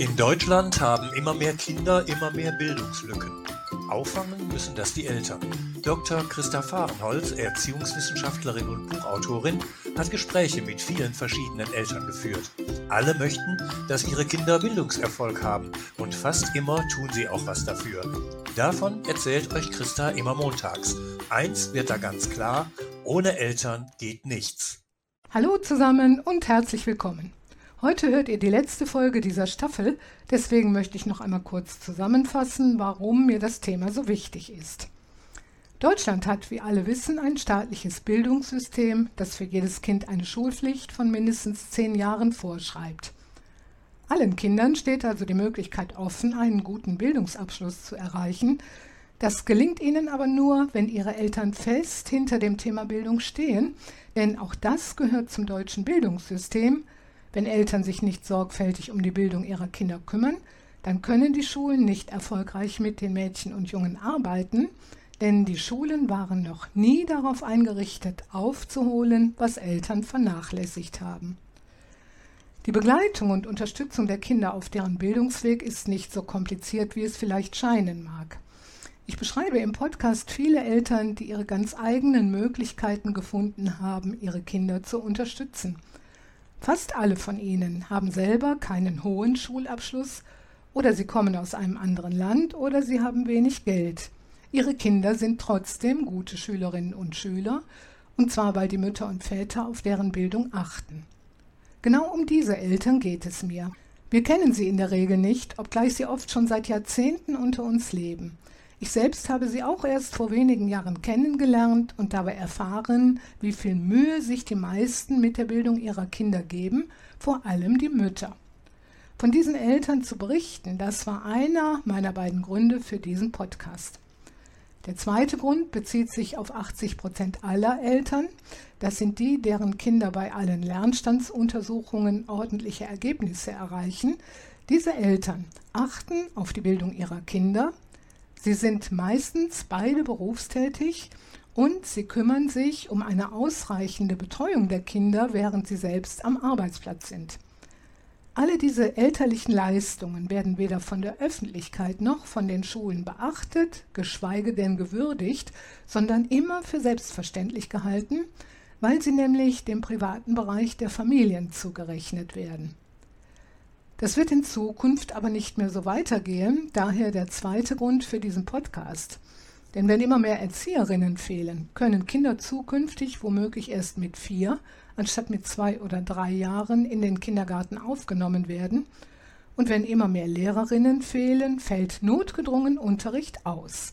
In Deutschland haben immer mehr Kinder immer mehr Bildungslücken. Auffangen müssen das die Eltern. Dr. Christa Fahrenholz, Erziehungswissenschaftlerin und Buchautorin, hat Gespräche mit vielen verschiedenen Eltern geführt. Alle möchten, dass ihre Kinder Bildungserfolg haben und fast immer tun sie auch was dafür. Davon erzählt euch Christa immer montags. Eins wird da ganz klar, ohne Eltern geht nichts. Hallo zusammen und herzlich willkommen. Heute hört ihr die letzte Folge dieser Staffel, deswegen möchte ich noch einmal kurz zusammenfassen, warum mir das Thema so wichtig ist. Deutschland hat, wie alle wissen, ein staatliches Bildungssystem, das für jedes Kind eine Schulpflicht von mindestens zehn Jahren vorschreibt. Allen Kindern steht also die Möglichkeit offen, einen guten Bildungsabschluss zu erreichen. Das gelingt ihnen aber nur, wenn ihre Eltern fest hinter dem Thema Bildung stehen, denn auch das gehört zum deutschen Bildungssystem, wenn Eltern sich nicht sorgfältig um die Bildung ihrer Kinder kümmern, dann können die Schulen nicht erfolgreich mit den Mädchen und Jungen arbeiten, denn die Schulen waren noch nie darauf eingerichtet, aufzuholen, was Eltern vernachlässigt haben. Die Begleitung und Unterstützung der Kinder auf deren Bildungsweg ist nicht so kompliziert, wie es vielleicht scheinen mag. Ich beschreibe im Podcast viele Eltern, die ihre ganz eigenen Möglichkeiten gefunden haben, ihre Kinder zu unterstützen – Fast alle von ihnen haben selber keinen hohen Schulabschluss oder sie kommen aus einem anderen Land oder sie haben wenig Geld. Ihre Kinder sind trotzdem gute Schülerinnen und Schüler, und zwar weil die Mütter und Väter auf deren Bildung achten. Genau um diese Eltern geht es mir. Wir kennen sie in der Regel nicht, obgleich sie oft schon seit Jahrzehnten unter uns leben. Ich selbst habe sie auch erst vor wenigen Jahren kennengelernt und dabei erfahren, wie viel Mühe sich die meisten mit der Bildung ihrer Kinder geben, vor allem die Mütter. Von diesen Eltern zu berichten, das war einer meiner beiden Gründe für diesen Podcast. Der zweite Grund bezieht sich auf 80 Prozent aller Eltern. Das sind die, deren Kinder bei allen Lernstandsuntersuchungen ordentliche Ergebnisse erreichen. Diese Eltern achten auf die Bildung ihrer Kinder, Sie sind meistens beide berufstätig und sie kümmern sich um eine ausreichende Betreuung der Kinder, während sie selbst am Arbeitsplatz sind. Alle diese elterlichen Leistungen werden weder von der Öffentlichkeit noch von den Schulen beachtet, geschweige denn gewürdigt, sondern immer für selbstverständlich gehalten, weil sie nämlich dem privaten Bereich der Familien zugerechnet werden. Das wird in Zukunft aber nicht mehr so weitergehen, daher der zweite Grund für diesen Podcast. Denn wenn immer mehr Erzieherinnen fehlen, können Kinder zukünftig womöglich erst mit vier anstatt mit zwei oder drei Jahren in den Kindergarten aufgenommen werden. Und wenn immer mehr Lehrerinnen fehlen, fällt notgedrungen Unterricht aus.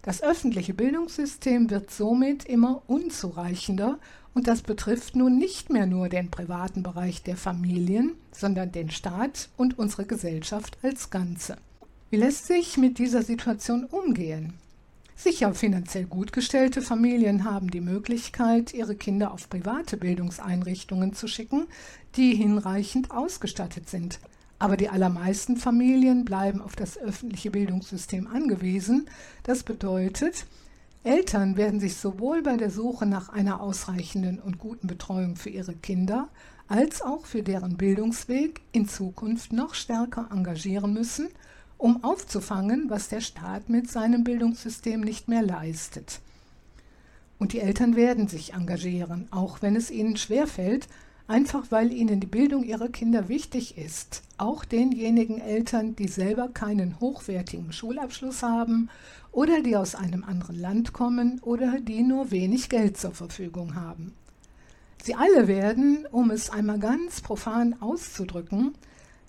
Das öffentliche Bildungssystem wird somit immer unzureichender und das betrifft nun nicht mehr nur den privaten Bereich der Familien, sondern den Staat und unsere Gesellschaft als Ganze. Wie lässt sich mit dieser Situation umgehen? Sicher finanziell gut gestellte Familien haben die Möglichkeit, ihre Kinder auf private Bildungseinrichtungen zu schicken, die hinreichend ausgestattet sind. Aber die allermeisten Familien bleiben auf das öffentliche Bildungssystem angewiesen. Das bedeutet, Eltern werden sich sowohl bei der Suche nach einer ausreichenden und guten Betreuung für ihre Kinder als auch für deren Bildungsweg in Zukunft noch stärker engagieren müssen, um aufzufangen, was der Staat mit seinem Bildungssystem nicht mehr leistet. Und die Eltern werden sich engagieren, auch wenn es ihnen schwerfällt, einfach weil ihnen die Bildung ihrer Kinder wichtig ist, auch denjenigen Eltern, die selber keinen hochwertigen Schulabschluss haben oder die aus einem anderen Land kommen oder die nur wenig Geld zur Verfügung haben. Sie alle werden, um es einmal ganz profan auszudrücken,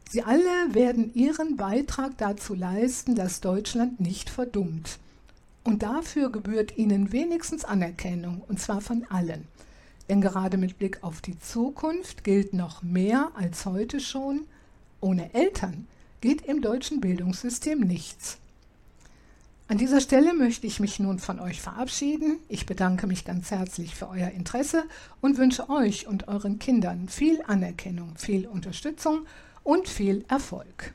Sie alle werden ihren Beitrag dazu leisten, dass Deutschland nicht verdummt. Und dafür gebührt ihnen wenigstens Anerkennung, und zwar von allen. Denn gerade mit Blick auf die Zukunft gilt noch mehr als heute schon, ohne Eltern geht im deutschen Bildungssystem nichts. An dieser Stelle möchte ich mich nun von euch verabschieden. Ich bedanke mich ganz herzlich für euer Interesse und wünsche euch und euren Kindern viel Anerkennung, viel Unterstützung und viel Erfolg.